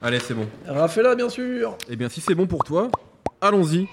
Allez, c'est bon. Rafaela, bien sûr. Eh bien, si c'est bon pour toi, allons-y.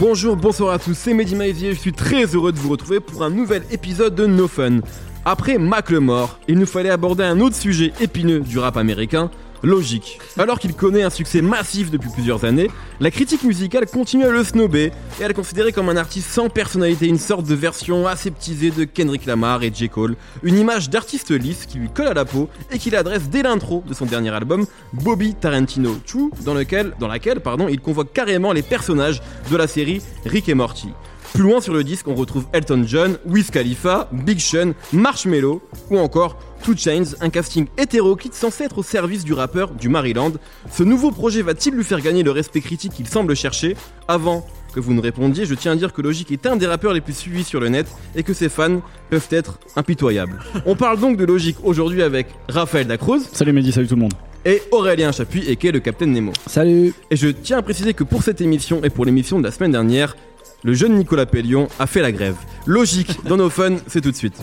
Bonjour, bonsoir à tous, c'est Mehdi Maizier, je suis très heureux de vous retrouver pour un nouvel épisode de No Fun. Après Macklemore, il nous fallait aborder un autre sujet épineux du rap américain, logique. Alors qu'il connaît un succès massif depuis plusieurs années, la critique musicale continue à le snober et à le considérer comme un artiste sans personnalité, une sorte de version aseptisée de Kendrick Lamar et J. Cole, une image d'artiste lisse qui lui colle à la peau et qu'il adresse dès l'intro de son dernier album, Bobby Tarantino 2, dans, lequel, dans laquelle pardon, il convoque carrément les personnages de la série Rick et Morty. Plus loin sur le disque, on retrouve Elton John, Wiz Khalifa, Big Sean, Marshmello ou encore Two Chains, un casting hétéroclite censé être au service du rappeur du Maryland. Ce nouveau projet va-t-il lui faire gagner le respect critique qu'il semble chercher? Avant que vous ne répondiez, je tiens à dire que Logic est un des rappeurs les plus suivis sur le net et que ses fans peuvent être impitoyables. On parle donc de Logic aujourd'hui avec Raphaël Dacruz. Salut Mehdi, salut tout le monde. Et Aurélien Chapuis, et qui est le Capitaine Nemo. Salut. Et je tiens à préciser que pour cette émission et pour l'émission de la semaine dernière, le jeune Nicolas Pellion a fait la grève. Logique, dans nos fun, c'est tout de suite.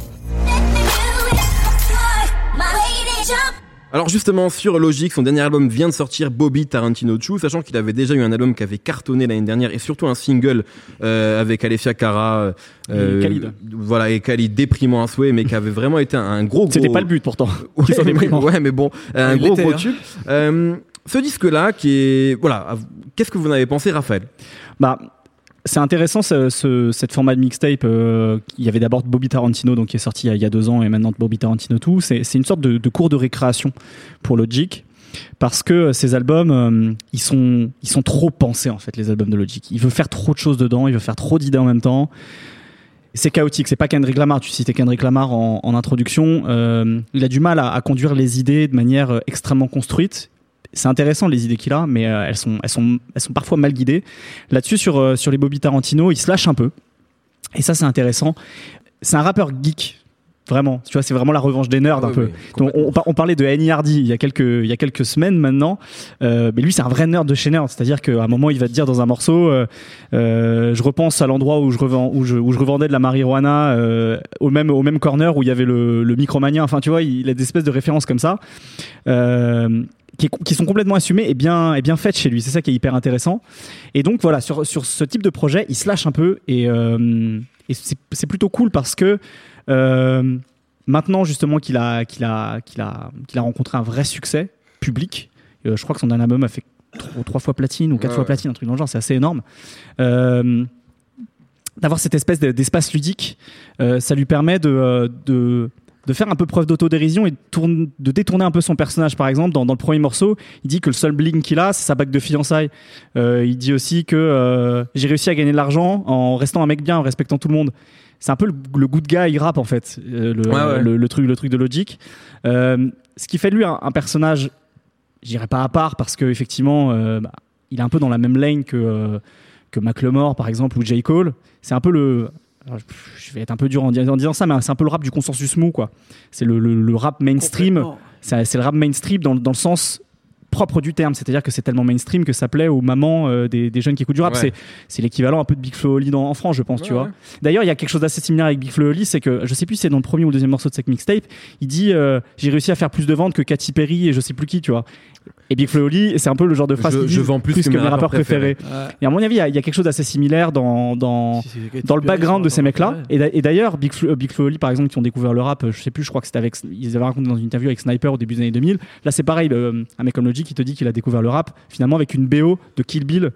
Alors justement sur Logic, son dernier album vient de sortir, Bobby Tarantino 2, sachant qu'il avait déjà eu un album qui avait cartonné l'année dernière et surtout un single euh, avec Alessia Cara, euh, Khalid. voilà et Khalid déprimant à souhait, mais qui avait vraiment été un gros. gros... C'était pas le but pourtant. Ouais, mais, ouais, mais bon, un gros gros tube. Euh, ce disque-là, qui est voilà, qu'est-ce que vous en avez pensé, Raphaël? Bah c'est intéressant ce, ce, cette format de mixtape. Euh, il y avait d'abord Bobby Tarantino, donc qui est sorti il y a, deux ans, et maintenant Bobby Tarantino tout. C'est une sorte de, cours de récréation pour Logic. Parce que ces albums, euh, ils sont, ils sont trop pensés en fait, les albums de Logic. Il veut faire trop de choses dedans, il veut faire trop d'idées en même temps. C'est chaotique. C'est pas Kendrick Lamar. Tu citais Kendrick Lamar en, introduction. Euh, il a du mal à, conduire les idées de manière euh, extrêmement construite c'est intéressant les idées qu'il a, mais euh, elles, sont, elles, sont, elles sont parfois mal guidées. Là-dessus, sur, euh, sur les Bobby Tarantino, il se lâche un peu. Et ça, c'est intéressant. C'est un rappeur geek. Vraiment, tu vois, c'est vraiment la revanche des nerds Ah un peu. Donc, on, on, parlait de Annie Hardy il y a quelques, il y a quelques semaines maintenant, euh, mais lui c'est un vrai nerd de chez nerd, c'est-à-dire qu'à un moment il va te dire dans un morceau, je repense à l'endroit où je revends, où je, où je revendais de la marijuana au même au même corner où il y avait le, le micromania. Enfin, tu vois, il a des espèces de références comme ça. Euh, qui, qui, sont complètement assumées et bien, et bien faites chez lui. C'est ça qui est hyper intéressant. Et donc voilà, sur, sur ce type de projet, il se lâche un peu et, euh, et c'est plutôt cool parce que euh, maintenant justement qu'il a, qu'il a, qu'il a, qu'il a rencontré un vrai succès public, euh, je crois que son dernier album a fait trois, trois fois platine ou quatre Ouais, fois platine, un truc dans le genre, c'est assez énorme. Euh, D'avoir cette espèce d'espace ludique, euh, ça lui permet de, de de faire un peu preuve d'autodérision et de, tourne, de, détourner un peu son personnage. Par exemple, dans, dans, le premier morceau, il dit que le seul bling qu'il a, c'est sa bague de fiançailles. Euh, il dit aussi que euh, j'ai réussi à gagner de l'argent en restant un mec bien, en respectant tout le monde. C'est un peu le, le good guy rap en fait, euh, le, Ouais, ouais. le, le, truc, le truc de Logic. Ce qui fait de lui un, un personnage, je dirais pas à part parce que effectivement, bah, il est un peu dans la même lane que que Macklemore par exemple ou J Cole. C'est un peu le alors, je vais être un peu dur en, disant ça, mais c'est un peu le rap du consensus mou, quoi. C'est le, le, le, rap mainstream. C'est le rap mainstream dans, dans, le sens propre du terme, c'est-à-dire que c'est tellement mainstream que ça plaît aux mamans euh, des, des, jeunes qui écoutent du rap. Ouais. C'est l'équivalent un peu de Big Flo Oli en France, je pense, ouais, tu vois. Ouais. D'ailleurs, il y a quelque chose d'assez similaire avec Big Flo Oli, c'est que je sais plus si c'est dans le premier ou le deuxième morceau de cette mixtape, il dit euh, j'ai réussi à faire plus de ventes que Katy Perry et je sais plus qui, tu vois. Et Big Flo Oli, c'est un peu le genre de phrase je, qui dit je vends plus, plus que, que, mes rappeurs préférés. préférés. Ouais. Et à mon avis, il y, a, il y a quelque chose d'assez similaire dans dans, si dans le background de ces mecs-là. Et d'ailleurs, Big Flo, Big Flo par exemple, qui ont découvert le rap, je sais plus, je crois que c'était avec, ils avaient raconté dans une interview avec Sniper au début des années 2000. Là, c'est pareil, le, un mec comme Logic qui te dit qu'il a découvert le rap finalement avec une BO de Kill Bill,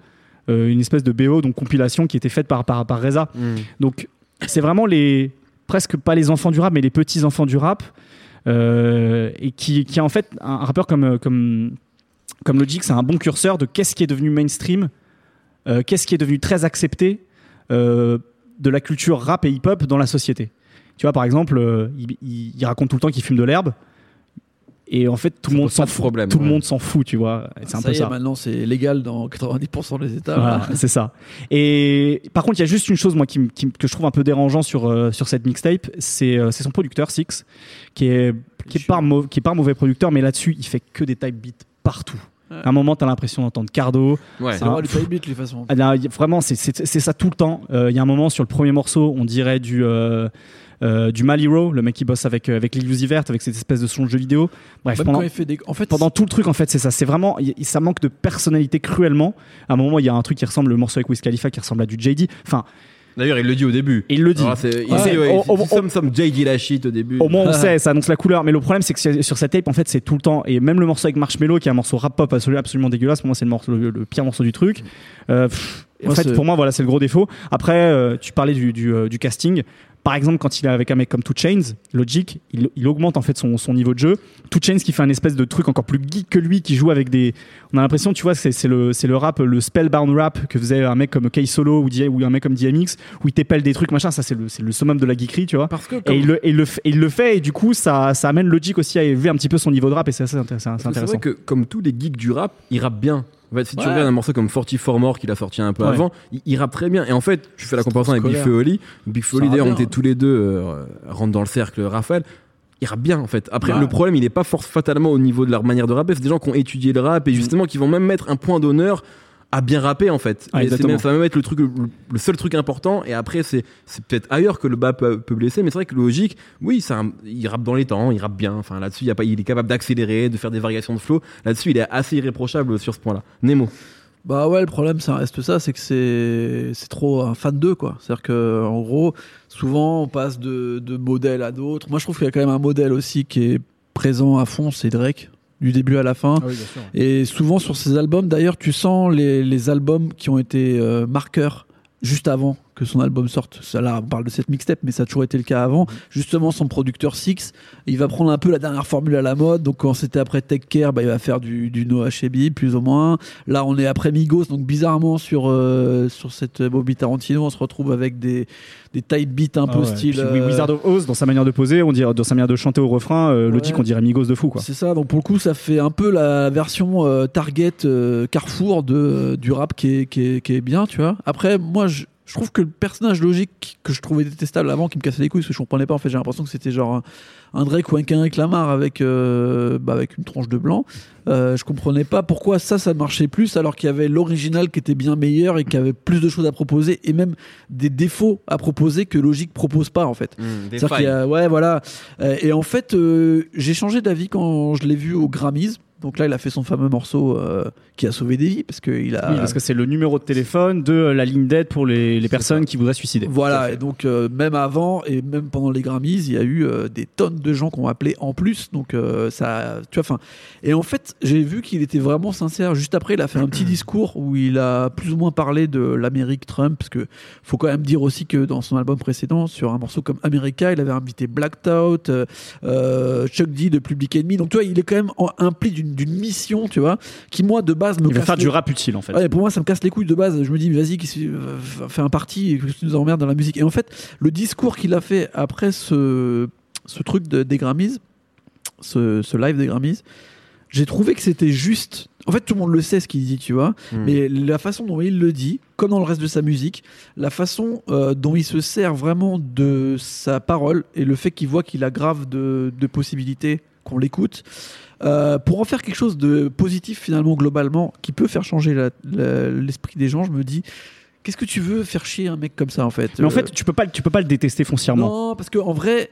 euh, une espèce de BO, donc compilation qui était faite par par, par Reza. Mm. Donc c'est vraiment les presque pas les enfants du rap, mais les petits enfants du rap, euh, et qui, qui a en fait un, un rappeur comme comme comme Logic, c'est un bon curseur de qu'est-ce qui est devenu mainstream, euh, qu'est-ce qui est devenu très accepté euh, de la culture rap et hip-hop dans la société. Tu vois, par exemple, euh, il, il, il, raconte tout le temps qu'il fume de l'herbe. Et en fait, tout le monde s'en fout. Problème, tout ouais. le monde s'en fout, tu vois. C'est un ça peu y est. Maintenant, c'est légal dans 90% des États. Voilà, c'est ça. Et par contre, il y a juste une chose, moi, qui, qui, que je trouve un peu dérangeant sur euh, sur cette mixtape, c'est euh, son producteur Six, qui est qui est pas qui est pas un mauvais producteur, mais là-dessus, il fait que des type beats partout. À un moment, t'as l'impression d'entendre Cardo. Ouais. C'est le beat, les façons. Ah, vraiment, c'est- c'est ça tout le temps. Euh, Il y a un moment sur le premier morceau, on dirait du. euh, euh, du Mal Hero, le mec qui bosse avec, euh, avec les Uzi Vert, avec cette espèce de son de jeu vidéo. Bref, Même pendant, quand il fait des. En fait, pendant tout le truc, en fait, c'est ça. C'est vraiment. y- Ça manque de personnalité cruellement. À un moment, il y a un truc qui ressemble, le morceau avec Wiz Khalifa qui ressemble à du JD. Enfin, D'ailleurs, il le dit au début. il le dit. Alors, c'est- il Ouais. dit, ouais, Au- au- il dit some, some JD la shit au début. Au moins on sait, ça annonce la couleur. Mais le problème c'est que sur- cette tape, en fait, c'est tout le temps. Et même le morceau avec Marshmello, qui est un morceau rap pop absolument, dégueulasse, pour moi c'est le, morceau, le, le pire morceau du truc. Euh, pff, en Moi, fait, pour moi, voilà, c'est le gros défaut. Après, euh, tu parlais du, du, euh, du casting. Par exemple, quand il est avec un mec comme Two Chains, Logic, il, il augmente en fait son, son niveau de jeu. Two Chains qui fait un espèce de truc encore plus geek que lui, qui joue avec des. On a l'impression, tu vois, c'est le, rap, le spellbound rap que faisait un mec comme K Solo ou, D- ou un mec comme DMX, où il t'épelle des trucs, machin. Ça, c'est le, summum de la geekerie, tu vois. Parce que, Et il, le, et il le f- et il le fait, et du coup, ça, ça amène Logic aussi à élever un petit peu son niveau de rap, et c'est assez intéressant. c'est vrai que comme tous les geeks du rap, ils rappent bien. En fait, si tu Ouais. regardes un morceau comme 44 More qu'il a sorti un peu Ouais. avant, il, il rappe très bien. Et en fait, tu fais la comparaison avec Big Oli. Big Oli, d'ailleurs, on était tous les deux euh, rentre dans le cercle Raphaël. Il rappe bien en fait. Après, Ouais. le problème, il est pas force fatalement au niveau de leur manière de rapper. C'est des gens qui ont étudié le rap et justement qui vont même mettre un point d'honneur à bien rapper en fait. Ah, c'est même, ça va même être le truc, le, le seul truc important. Et après, c'est c'est peut-être ailleurs que le bas peut, peut blesser. Mais c'est vrai que logique, oui, ça, il rappe dans les temps, il rappe bien. Enfin là-dessus, il, y a pas, il est capable d'accélérer, de faire des variations de flow. Là-dessus, il est assez irréprochable sur ce point-là. Nemo. Bah ouais, le problème, ça reste ça, c'est que c'est c'est trop un fan d'eux, quoi. C'est-à-dire que en gros, souvent, on passe de, de modèles à d'autres. Moi, je trouve qu'il y a quand même un modèle aussi qui est présent à fond, c'est Drake, du début à la fin. Ah oui. Et souvent sur ces albums, d'ailleurs, tu sens les, les albums qui ont été euh, marqueurs juste avant que son album sorte. Ça, là, on parle de cette mixtape, mais ça a toujours été le cas avant. Justement, son producteur Six, il va prendre un peu la dernière formule à la mode. Donc, quand c'était après Take Care, bah, il va faire du, du Noah Shebi, plus ou moins. Là, on est après Migos. Donc, bizarrement, sur, euh, sur cette Bobby Tarantino, on se retrouve avec des, des type beats un Ah peu ouais. style. Puis, euh, Wizard of Oz, dans sa manière de poser, on dirait, dans sa manière de chanter au refrain, euh, Ouais. On dirait Migos de fou, quoi. C'est ça, donc pour le coup, ça fait un peu la version euh, Target Carrefour de, du rap qui est, qui, est, qui est bien, tu vois. Après, moi, je, je trouve que le personnage logique que je trouvais détestable avant, qui me cassait les couilles, parce que je comprenais pas, en fait, j'ai l'impression que c'était genre un, Drake ou un Kendrick Lamar avec, euh, bah, avec une tronche de blanc. Euh, je comprenais pas pourquoi ça, ça marchait plus, alors qu'il y avait l'original qui était bien meilleur et qui avait plus de choses à proposer, et même des défauts à proposer que Logique propose pas, en fait. A- ouais, voilà. Euh, et en fait, euh, j'ai changé d'avis quand je l'ai vu au Grammys. Donc là, il a fait son fameux morceau euh, qui a sauvé des vies parce qu'il a. Oui, parce que c'est le numéro de téléphone de la ligne d'aide pour les, personnes qui voudraient suicider. Voilà, et donc euh, même avant et même pendant les Grammys, il y a eu euh, des tonnes de gens qui ont appelé en plus. Donc euh, ça, tu vois, enfin. Et en fait, j'ai vu qu'il était vraiment sincère. Juste après, il a fait un petit discours où il a plus ou moins parlé de l'Amérique Trump, parce que faut quand même dire aussi que dans son album précédent, sur un morceau comme America, il avait invité Blacked Out, euh, euh, Chuck D de Public Enemy. Donc tu vois, il est quand même en- impliqué d'une d'une mission, tu vois, qui moi de base me Il va faire les- du rap utile, en fait. Ouais, pour moi, ça me casse les couilles de base. Je me dis, vas-y, fais un parti, et que tu nous emmerdes dans la musique. Et en fait, le discours qu'il a fait après ce, ce truc de, des Grammys, ce, ce live des Grammys, j'ai trouvé que c'était juste. En fait, tout le monde le sait ce qu'il dit, tu vois. Hmm. Mais la façon dont il le dit, comme dans le reste de sa musique, la façon euh, dont il se sert vraiment de sa parole et le fait qu'il voit qu'il a grave de, de possibilités qu'on l'écoute, euh, pour en faire quelque chose de positif finalement globalement, qui peut faire changer l'esprit des gens, je me dis, qu'est-ce que tu veux faire chier un mec comme ça en fait? Mais en Euh, fait, tu peux pas, tu peux pas le détester foncièrement. non, parce qu'en vrai,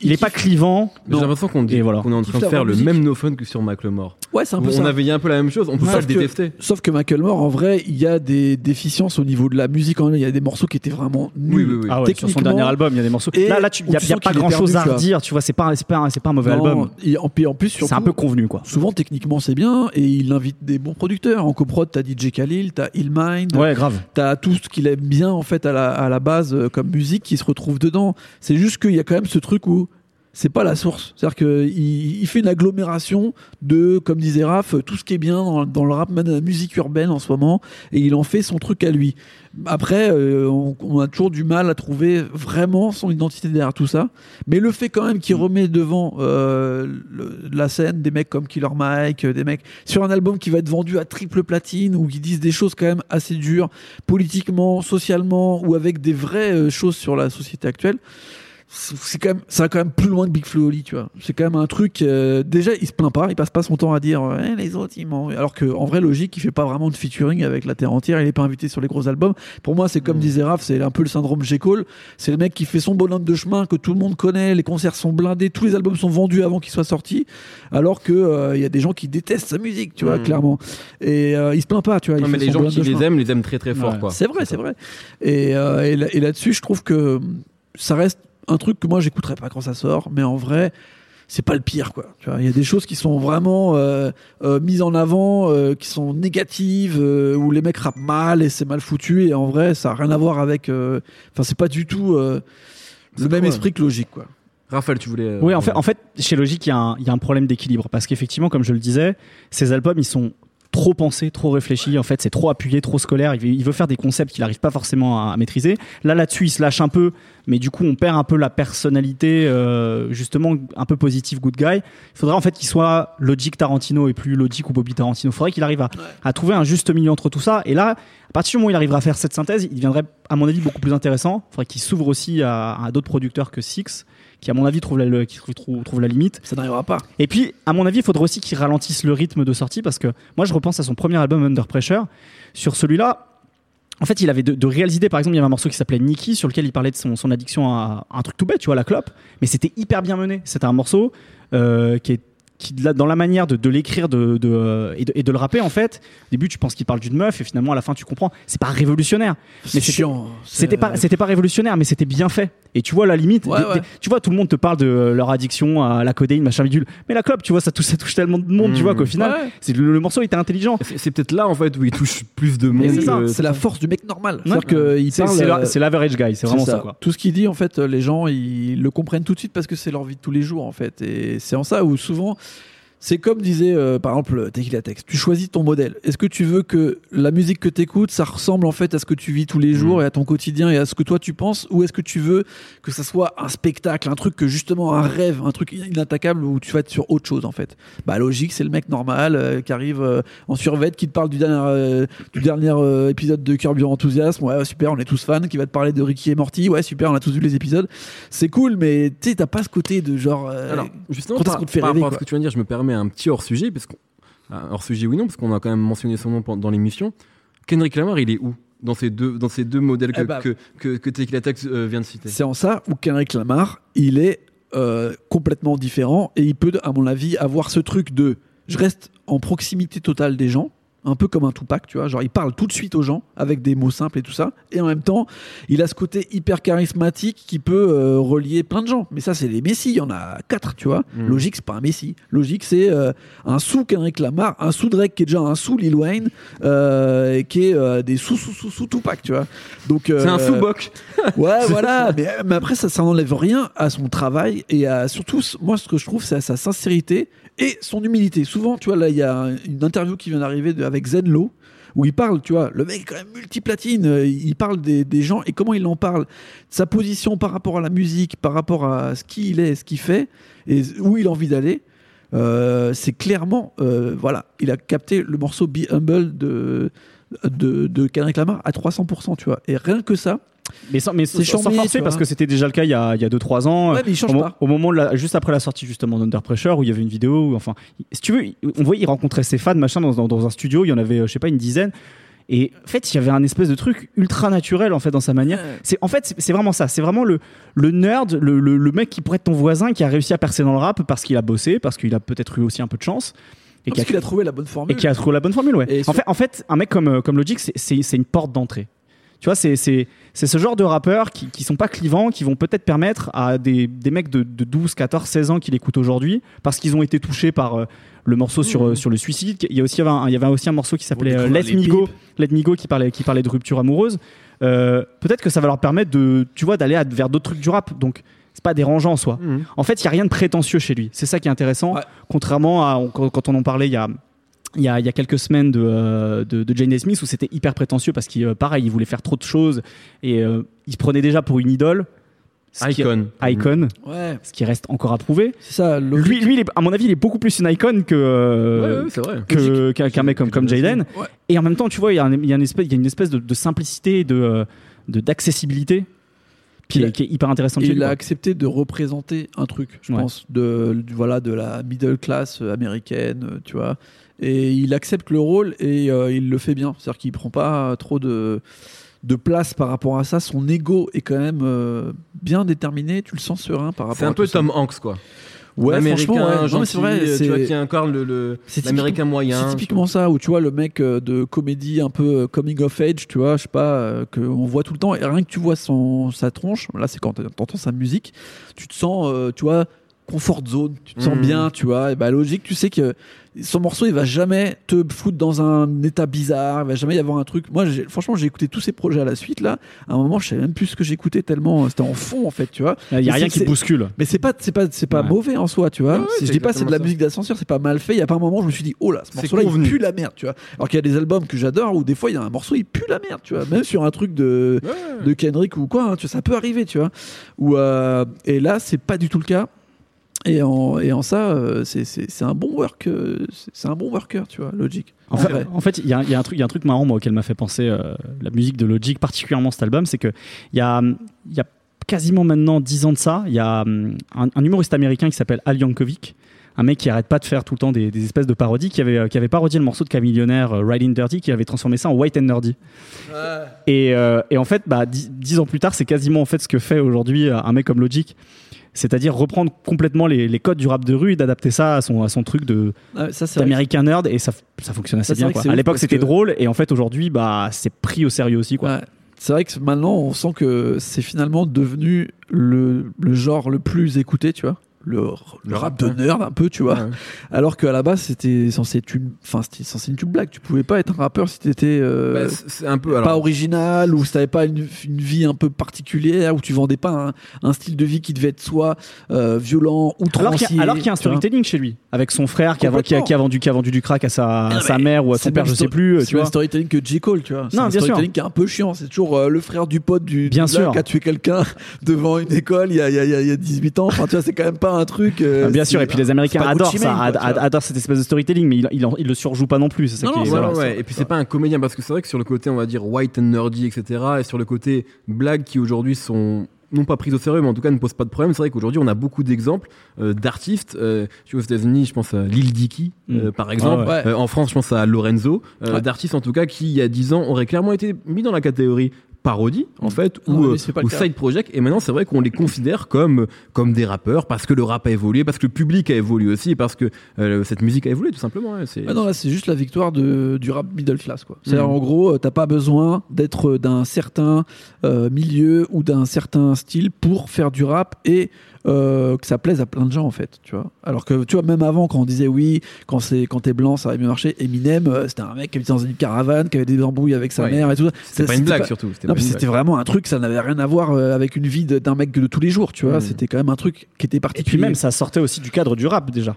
il est pas clivant. J'ai l'impression qu'on dit Et voilà. qu'on est en train de faire le musique. même no fun que sur Macklemore. Ouais, c'est un peu On ça. avait dit un peu la même chose, on peut Ouais, pas le que- détester. Sauf que Macklemore, en vrai, il y a des déficiences au niveau de la musique. Il y a des morceaux qui étaient vraiment nuls. Oui, oui, oui. Ah ouais, sur son dernier album, il y a des morceaux. et Là, là, tu, où y a, y pas grand chose perdu, à redire. Tu vois, c'est pas, c'est pas, un- c'est pas un mauvais Non, album. Et en, plus, C'est un peu convenu, quoi. souvent techniquement c'est bien et il invite des bons producteurs. En coprod, t'as DJ Khalil, t'as Illmind, Ouais, grave. t'as tout ce qu'il aime bien en fait à la, à la base euh, comme musique qui se retrouve dedans. C'est juste qu'il y a quand même ce truc où c'est pas la source. C'est-à-dire qu'il il fait une agglomération de, comme disait Raph, tout ce qui est bien dans, le rap, même dans la musique urbaine en ce moment, et il en fait son truc à lui. Après, euh, on, on a toujours du mal à trouver vraiment son identité derrière tout ça, mais le fait quand même qu'il remet devant euh, la scène des mecs comme Killer Mike, euh, des mecs sur un album qui va être vendu à triple platine, où ils disent des choses quand même assez dures, politiquement, socialement, ou avec des vraies euh, choses sur la société actuelle c'est quand même ça va quand même plus loin que Big Flo Oli, tu vois. C'est quand même un truc. euh, déjà, il se plaint pas, il passe pas son temps à dire Ouais, les autres ils m'ont. Alors que en vrai, logique, il fait pas vraiment de featuring avec la terre entière. Il est pas invité sur les gros albums. Pour moi, c'est comme Mm. disait Raph, c'est un peu le syndrome J Cole. C'est le mec qui fait son bonhomme de chemin que tout le monde connaît. Les concerts sont blindés, tous les albums sont vendus avant qu'ils soient sortis. Alors que euh, il y a des gens qui détestent sa musique, tu vois, Mm. clairement. Et euh, il se plaint pas, tu vois. il Non, mais les gens qui les aiment, les aiment très très fort, Ouais. quoi. C'est vrai, c'est vrai. Et, euh, là- et là-dessus, je trouve que ça reste un truc que moi, j'écouterais pas quand ça sort, mais en vrai, c'est pas le pire, quoi. Tu vois, il y a des choses qui sont vraiment euh, euh, mises en avant, euh, qui sont négatives, euh, où les mecs rappent mal et c'est mal foutu, et en vrai, ça a rien à voir avec. euh, Enfin, c'est pas du tout euh, le même quoi esprit que logique, quoi. Raphaël, tu voulais. euh, Oui, en fait, en fait, chez Logic, il y, a un- il y a un problème d'équilibre parce qu'effectivement, comme je le disais, ces albums, ils sont trop pensés, trop réfléchis. En fait, c'est trop appuyé, trop scolaire. Il veut, il veut faire des concepts qu'il n'arrive pas forcément à, à maîtriser. Là, là-dessus, il se lâche un peu, mais du coup, on perd un peu la personnalité, euh, justement, un peu positive, good guy. Il faudrait en fait qu'il soit Logic Tarantino et plus Logic ou Bobby Tarantino. Il faudrait qu'il arrive à, à trouver un juste milieu entre tout ça. Et là, à partir du moment où il arrivera à faire cette synthèse, il deviendrait, à mon avis, beaucoup plus intéressant. Il faudrait qu'il s'ouvre aussi à, à d'autres producteurs que Six, qui, à mon avis, trouve la, le- qui trouve, trouve- trouve la limite. Ça n'arrivera pas. Et puis, à mon avis, il faudrait aussi qu'il ralentisse le rythme de sortie parce que moi, je repense à son premier album Under Pressure. Sur celui-là, en fait, il avait de, de réelles idées. Par exemple, il y avait un morceau qui s'appelait Nicky sur lequel il parlait de son, son addiction à, à un truc tout bête, tu vois, la clope. Mais c'était hyper bien mené. C'était un morceau euh, qui est dans la manière de, de l'écrire de, de, euh, et, de, et de le rapper en fait au début tu penses qu'il parle d'une meuf et finalement à la fin tu comprends c'est pas révolutionnaire C'est Mais c'était- pas c'était pas révolutionnaire mais c'était bien fait et tu vois la limite Ouais, des- ouais. des- tu vois tout le monde te parle de leur addiction à la codéine machin bidule mais la clope tu vois ça touche ça touche tellement de monde tu vois qu'au final Ouais. c'est le, le morceau était intelligent C'est peut-être là, en fait, où il touche plus de monde. c'est ça, que- C'est la force du mec normal. Ouais. C'est-à-dire qu'il c'est parle. c'est euh, la- c'est l'average guy c'est vraiment ça. quoi Tout ce qu'il dit, en fait, euh, les gens, ils le comprennent tout de suite parce que c'est leur vie de tous les jours, en fait. Et c'est en ça où souvent, c'est comme disait, euh, par exemple, Tequila Tex. Tu choisis ton modèle. Est-ce que tu veux que la musique que tu écoutes, ça ressemble en fait à ce que tu vis tous les jours Mm. et à ton quotidien et à ce que toi tu penses? Ou est-ce que tu veux que ça soit un spectacle, un truc que justement, un rêve, un truc inattaquable où tu vas être sur autre chose, en fait? Bah, logique, c'est le mec normal euh, qui arrive euh, en survêt, qui te parle du dernier, du dernier épisode de Curb Your Enthusiasm. Ouais, super, on est tous fans. Qui va te parler de Ricky et Morty. Ouais, super, on a tous vu les épisodes. C'est cool, mais tu sais, t'as pas ce côté de genre. Alors, justement, quand est-ce par, qu'on te fait par rêver, rapport à ce quoi? que tu viens de dire, je me permets un petit hors-sujet, parce qu'on. Hors-sujet, oui, non, parce qu'on a quand même mentionné son nom dans l'émission. Kendrick Lamar, il est où dans ces deux, dans ces deux modèles que, Eh bah, que, que, que Tequila Tex, euh, vient de citer? C'est en ça où Kendrick Lamar, il est euh, complètement différent et il peut, à mon avis, avoir ce truc de je reste en proximité totale des gens. Un peu comme un Tupac, tu vois, genre il parle tout de suite aux gens avec des mots simples et tout ça, et en même temps il a ce côté hyper charismatique qui peut euh, relier plein de gens. Mais ça c'est les messies, il y en a quatre, tu vois. Mm. Logique c'est pas un messie, logique c'est euh, un sous Kendrick Lamar, un sous Drake qui est déjà un sous Lil Wayne, euh, et qui est des sous sous sous sous Tupac, tu vois. Donc C'est un euh, sous-boc. Ouais, voilà. Mais, mais après, ça, ça n'enlève rien à son travail et à surtout, moi, ce que je trouve, c'est à sa sincérité et son humilité. Souvent, tu vois, là, il y a une interview qui vient d'arriver de- avec Zenlo où il parle, tu vois, le mec est quand même multiplatine, euh, il parle des, gens et comment il en parle, sa position par rapport à la musique, par rapport à ce qu'il est, ce qu'il fait et où il a envie d'aller. Euh, c'est clairement, euh, voilà, il a capté le morceau Be Humble de, de, de Kendrick Lamar à 300%, tu vois. Et rien que ça, mais sans, mais sans, forcer parce que c'était déjà le cas il y a, il y a 2-3 ans. Ouais, mais il change au, mo- pas. au moment de la- juste après la sortie justement d'Under Pressure où il y avait une vidéo où, enfin si tu veux on voyait il rencontrait ses fans machin dans, dans, dans un studio il y en avait euh, je sais pas une dizaine. Et en fait il y avait un espèce de truc ultra naturel en fait dans sa manière. C'est en fait c'est- vraiment ça. C'est vraiment le le nerd le, le, le mec qui pourrait être ton voisin qui a réussi à percer dans le rap parce qu'il a bossé parce qu'il a peut-être eu aussi un peu de chance. Et qui Parce a, qu'il a trouvé la bonne et formule. qui a trouvé la bonne formule ouais. Et en fait en fait un mec comme euh, comme Logic c'est une porte d'entrée tu vois, c'est, c'est, c'est ce genre de rappeurs qui, qui sont pas clivants, qui vont peut-être permettre à des, des mecs de, de 12, 14, 16 ans qui l'écoutent aujourd'hui, parce qu'ils ont été touchés par euh, le morceau sur, euh, sur le suicide. Il y, a aussi, il y avait un, il y avait aussi un morceau qui s'appelait euh, Let Me Go, Let Me Go qui parlait, qui parlait de rupture amoureuse. Euh, peut-être que ça va leur permettre de, tu vois, d'aller vers d'autres trucs du rap. Donc, c'est pas dérangeant en soi. Mhm. En fait, il y a rien de prétentieux chez lui. C'est ça qui est intéressant. Ouais. Contrairement à on- quand on en parlait il y a il y, a, il y a quelques semaines de, euh, de, de Jane Smith où c'était hyper prétentieux parce qu'il euh, pareil il voulait faire trop de choses et euh, il se prenait déjà pour une idole qui- Icon. icon Ouais, ce qui reste encore à prouver c'est ça. logique. lui, lui il est- à mon avis il est beaucoup plus une icon que euh, Ouais, ouais, qu'un mec comme, comme Jaden Ouais. et en même temps tu vois il y a, un- il y a une espèce il y a une espèce de, de simplicité de de- d'accessibilité qui, Il est, a- qui est hyper intéressante. chez il a accepté de représenter un truc, je Ouais. pense, de, voilà, de la middle class américaine, tu vois. Et il accepte le rôle et euh, il le fait bien. C'est-à-dire qu'il prend pas trop de, de place par rapport à ça. Son ego est quand même euh, bien déterminé. Tu le sens serein par rapport C'est un à peu tout ça. Tom Hanks, quoi. Ouais, franchement, ouais. Gentil, c'est vrai. tu vois, qui incarne le- le- c'est l'américain moyen. C'est typiquement ça, où tu vois le mec euh, de comédie un peu coming of age, tu vois, je sais pas, qu'on voit tout le temps, et rien que tu vois son, sa tronche, là c'est quand t'entends sa musique, tu te sens, euh, tu vois, comfort zone, tu te sens Mhm. bien, tu vois, et bah logique, tu sais que son morceau il va jamais te foutre dans un état bizarre, il va jamais y avoir un truc. Moi, franchement, j'ai écouté tous ces projets à la suite là, à un moment, je savais même plus ce que j'écoutais tellement euh, c'était en fond en fait, tu vois. Il y a rien qui bouscule. Mais c'est pas, c'est pas, c'est pas Ouais. mauvais en soi, tu vois. Ouais, ouais, Si je dis pas c'est de la musique d'ascenseur, c'est pas mal fait. Il y a pas un moment, je me suis dit, oh là, ce morceau-là, il pue la merde, tu vois. Alors qu'il y a des albums que j'adore où des fois, il y a un morceau, il pue la merde, tu vois. Même sur un truc de, Ouais. de Kendrick ou quoi, hein, tu vois, ça peut arriver, tu vois. Ou, euh, et là, c'est pas du tout le cas. Et en, et en ça, euh, c'est- un bon work, euh, c'est un bon worker, tu vois, Logic. En fait, en fait, il y, a- il y a un truc, il y a un truc marrant moi, auquel m'a fait penser euh, la musique de Logic, particulièrement cet album, c'est que il y a, il y a quasiment maintenant 10 ans de ça, il y a hum, un, un humoriste américain qui s'appelle Al Yankovic, un mec qui arrête pas de faire tout le temps des, des espèces de parodies, qui avait, euh, qui avait parodié le morceau de Camillionnaire euh, Riding Dirty, qui avait transformé ça en White and Nerdy. Et, euh, et en fait, bah, dix, dix ans plus tard, c'est quasiment en fait ce que fait aujourd'hui un mec comme Logic. C'est-à-dire reprendre complètement les, les codes du rap de rue et d'adapter ça à son, à son truc de, que- d'américain nerd et ça, ça fonctionne assez Ça, bien. Quoi. À l'époque, c'était que- drôle et en fait, aujourd'hui, bah, c'est pris au sérieux aussi. Quoi. Ouais. C'est vrai que maintenant, on sent que c'est finalement devenu le, le genre le plus écouté, tu vois. Le, le Le rap rap, de nerd, un peu, tu vois. Ouais. Alors qu'à la base, c'était censé être une, enfin, c'était censé être une blague. Tu pouvais pas être un rappeur si t'étais euh, Bah, c'est c'est un peu. pas original ou si t'avais pas une, une vie un peu particulière ou tu vendais pas un, un style de vie qui devait être soit euh, violent ou Alors qu'il y, transier. a- alors qu'il y a un storytelling chez lui, avec son frère qui a, qui a- Complètement. qui a vendu, qui a vendu du crack à sa, à Non, sa mère ou à son père, je sais plus. C'est vois. storytelling que J. Cole, tu vois. C'est Non, un bien sûr. storytelling qui est un peu chiant. C'est toujours euh, le frère du pote du Bien du sûr. qui a tué quelqu'un devant une école il y a, il y a- il y a- il y a 18 ans. Enfin, tu vois, c'est quand même pas un truc. euh, Ah, Bien sûr, et puis les Américains adorent ça, quoi, ad- ad- adorent cette espèce de storytelling, mais il, il, le surjoue pas non plus. C'est ça Non, est- voilà, Ouais. Et puis c'est pas un comédien parce que c'est vrai que sur le côté, on va dire white and nerdy, etc. Et sur le côté blagues qui aujourd'hui sont non pas prises au sérieux, mais en tout cas ne posent pas de problème. C'est vrai qu'aujourd'hui, on a beaucoup d'exemples euh, d'artistes. Euh, aux États-Unis, je pense à Lil Dicky, euh, Mm. par exemple. Ah ouais. En France, je pense à Lorenzo. Ouais. D'artistes, en tout cas, qui, il y a 10 ans, auraient clairement été mis dans la catégorie parodie en fait Non, ou, euh, c'est ou side project et maintenant c'est vrai qu'on les considère comme comme des rappeurs parce que le rap a évolué parce que le public a évolué aussi et parce que euh, cette musique a évolué tout simplement ouais, c'est Ah non, là, c'est juste la victoire de, du rap middle class. quoi. C'est-à-dire, Mhm. en gros, euh, t'as pas besoin d'être d'un certain euh, milieu ou d'un certain style pour faire du rap et euh, que ça plaise à plein de gens, en fait. Tu vois Alors que, tu vois, même avant, quand on disait oui, quand c'est quand t'es blanc, ça va mieux marcher, Eminem, euh, c'était un mec qui habitait dans une caravane, qui avait des embrouilles avec sa Ouais. mère et tout ça. c'était pas une blague surtout pas une c'était vraiment un truc, ça n'avait rien à voir euh, avec une vie d'un mec de tous les jours, tu vois. Mhm. C'était quand même un truc qui était Et particulier. puis même, ça sortait aussi du cadre du rap déjà.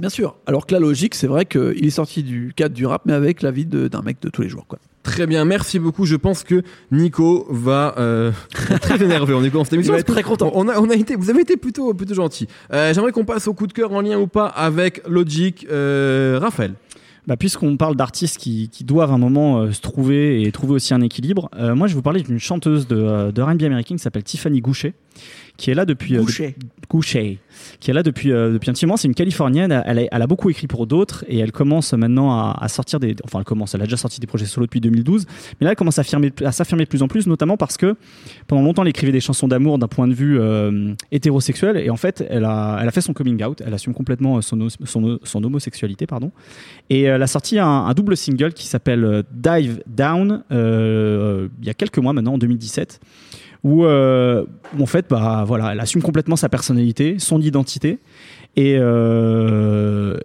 Bien sûr. Alors que la logique, c'est vrai qu'il est sorti du cadre du rap, mais avec la vie de- d'un mec de tous les jours, quoi. Très bien, merci beaucoup. Je pense que Nico va euh, être très énervé cette émission. Il va être très content. On a, on a été, vous avez été plutôt, plutôt gentil. Euh, J'aimerais qu'on passe au coup de cœur en lien ou pas avec Logic. Euh, Raphaël. Bah, Puisqu'on parle d'artistes qui, qui doivent à un moment euh, se trouver et trouver aussi un équilibre, euh, moi je vais vous parler d'une chanteuse de, euh, de R&B américaine qui s'appelle Tiffany Goucher, qui est là depuis... euh, qui est là depuis, euh, depuis un petit moment. C'est une Californienne. Elle a, elle a beaucoup écrit pour d'autres et elle commence maintenant à, à sortir des. Enfin, elle commence. Elle a déjà sorti des projets solo depuis 2012. Mais là, elle commence à, affirmer- à s'affirmer de plus en plus, notamment parce que pendant longtemps, elle écrivait des chansons d'amour d'un point de vue euh, hétérosexuel. Et en fait, elle a, elle a fait son coming out. Elle assume complètement son, son, son homosexualité, pardon. Et elle a sorti un, un double single qui s'appelle Dive Down euh, il y a quelques mois maintenant, en 2017 où, euh, en fait, bah, voilà, elle assume complètement sa personnalité, son identité, et euh,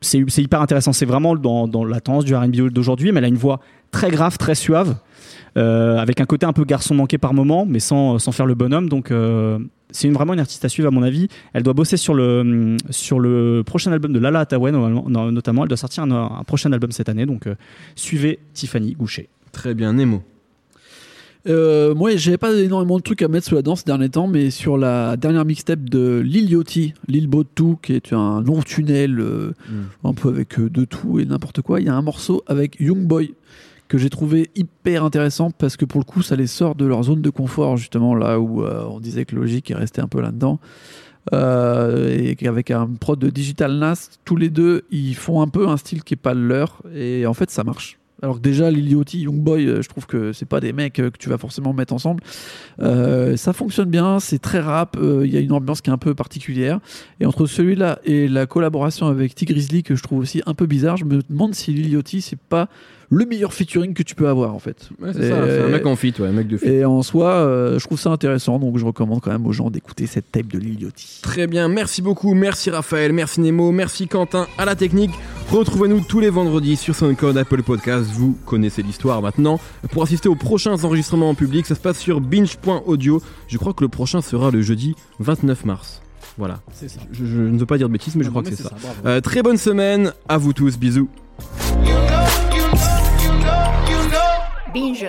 c'est hyper intéressant. C'est vraiment dans, dans la tendance du R&B d'aujourd'hui, mais elle a une voix très grave, très suave, euh, avec un côté un peu garçon manqué par moment, mais sans, sans faire le bonhomme. Donc c'est vraiment une artiste à suivre à mon avis. Elle doit bosser sur le, sur le prochain album de Lala normalement- notamment. Elle doit sortir un, prochain album cette année, donc suivez Tiffany Goucher. Très bien, Nemo. Euh, moi, j'avais pas énormément de trucs à mettre sous la dent ces derniers temps, mais sur la dernière mixtape de Lil Yachty, Lil 2, qui est un long tunnel, euh, un peu avec euh, de tout et n'importe quoi, il y a un morceau avec Young Boy que j'ai trouvé hyper intéressant parce que pour le coup, ça les sort de leur zone de confort, justement, là où euh, on disait que Logic est resté un peu là-dedans. Euh, et qu'avec un prod de Digital Nas, tous les deux, ils font un peu un style qui est pas le leur. Et en fait, ça marche. Alors que déjà, Liliotti, Youngboy, euh, je trouve que c'est pas des mecs euh, que tu vas forcément mettre ensemble. Euh, ça fonctionne bien, c'est très rap, euh, il y a une ambiance qui est un peu particulière. Et entre celui-là et la collaboration avec T Grizzly, que je trouve aussi un peu bizarre, je me demande si Liliotti, c'est pas le meilleur featuring que tu peux avoir en fait. Ouais, c'est ça, Et- c'est un mec en fit, ouais, un mec de fit. Et en soi, euh, je trouve ça intéressant, donc je recommande quand même aux gens d'écouter cette tape de Liliotti. Très bien, merci beaucoup, merci Raphaël, merci Nemo, merci Quentin à la technique. Retrouvez-nous tous les vendredis sur SoundCloud, Apple Podcast, vous connaissez l'histoire maintenant. Pour assister aux prochains enregistrements en public, ça se passe sur binge.audio. Je crois que le prochain sera le jeudi 29 mars. Voilà, C'est ça. je, je ne veux pas dire de bêtises, mais je crois que c'est ça. Euh, très bonne semaine, à vous tous, bisous. Binge.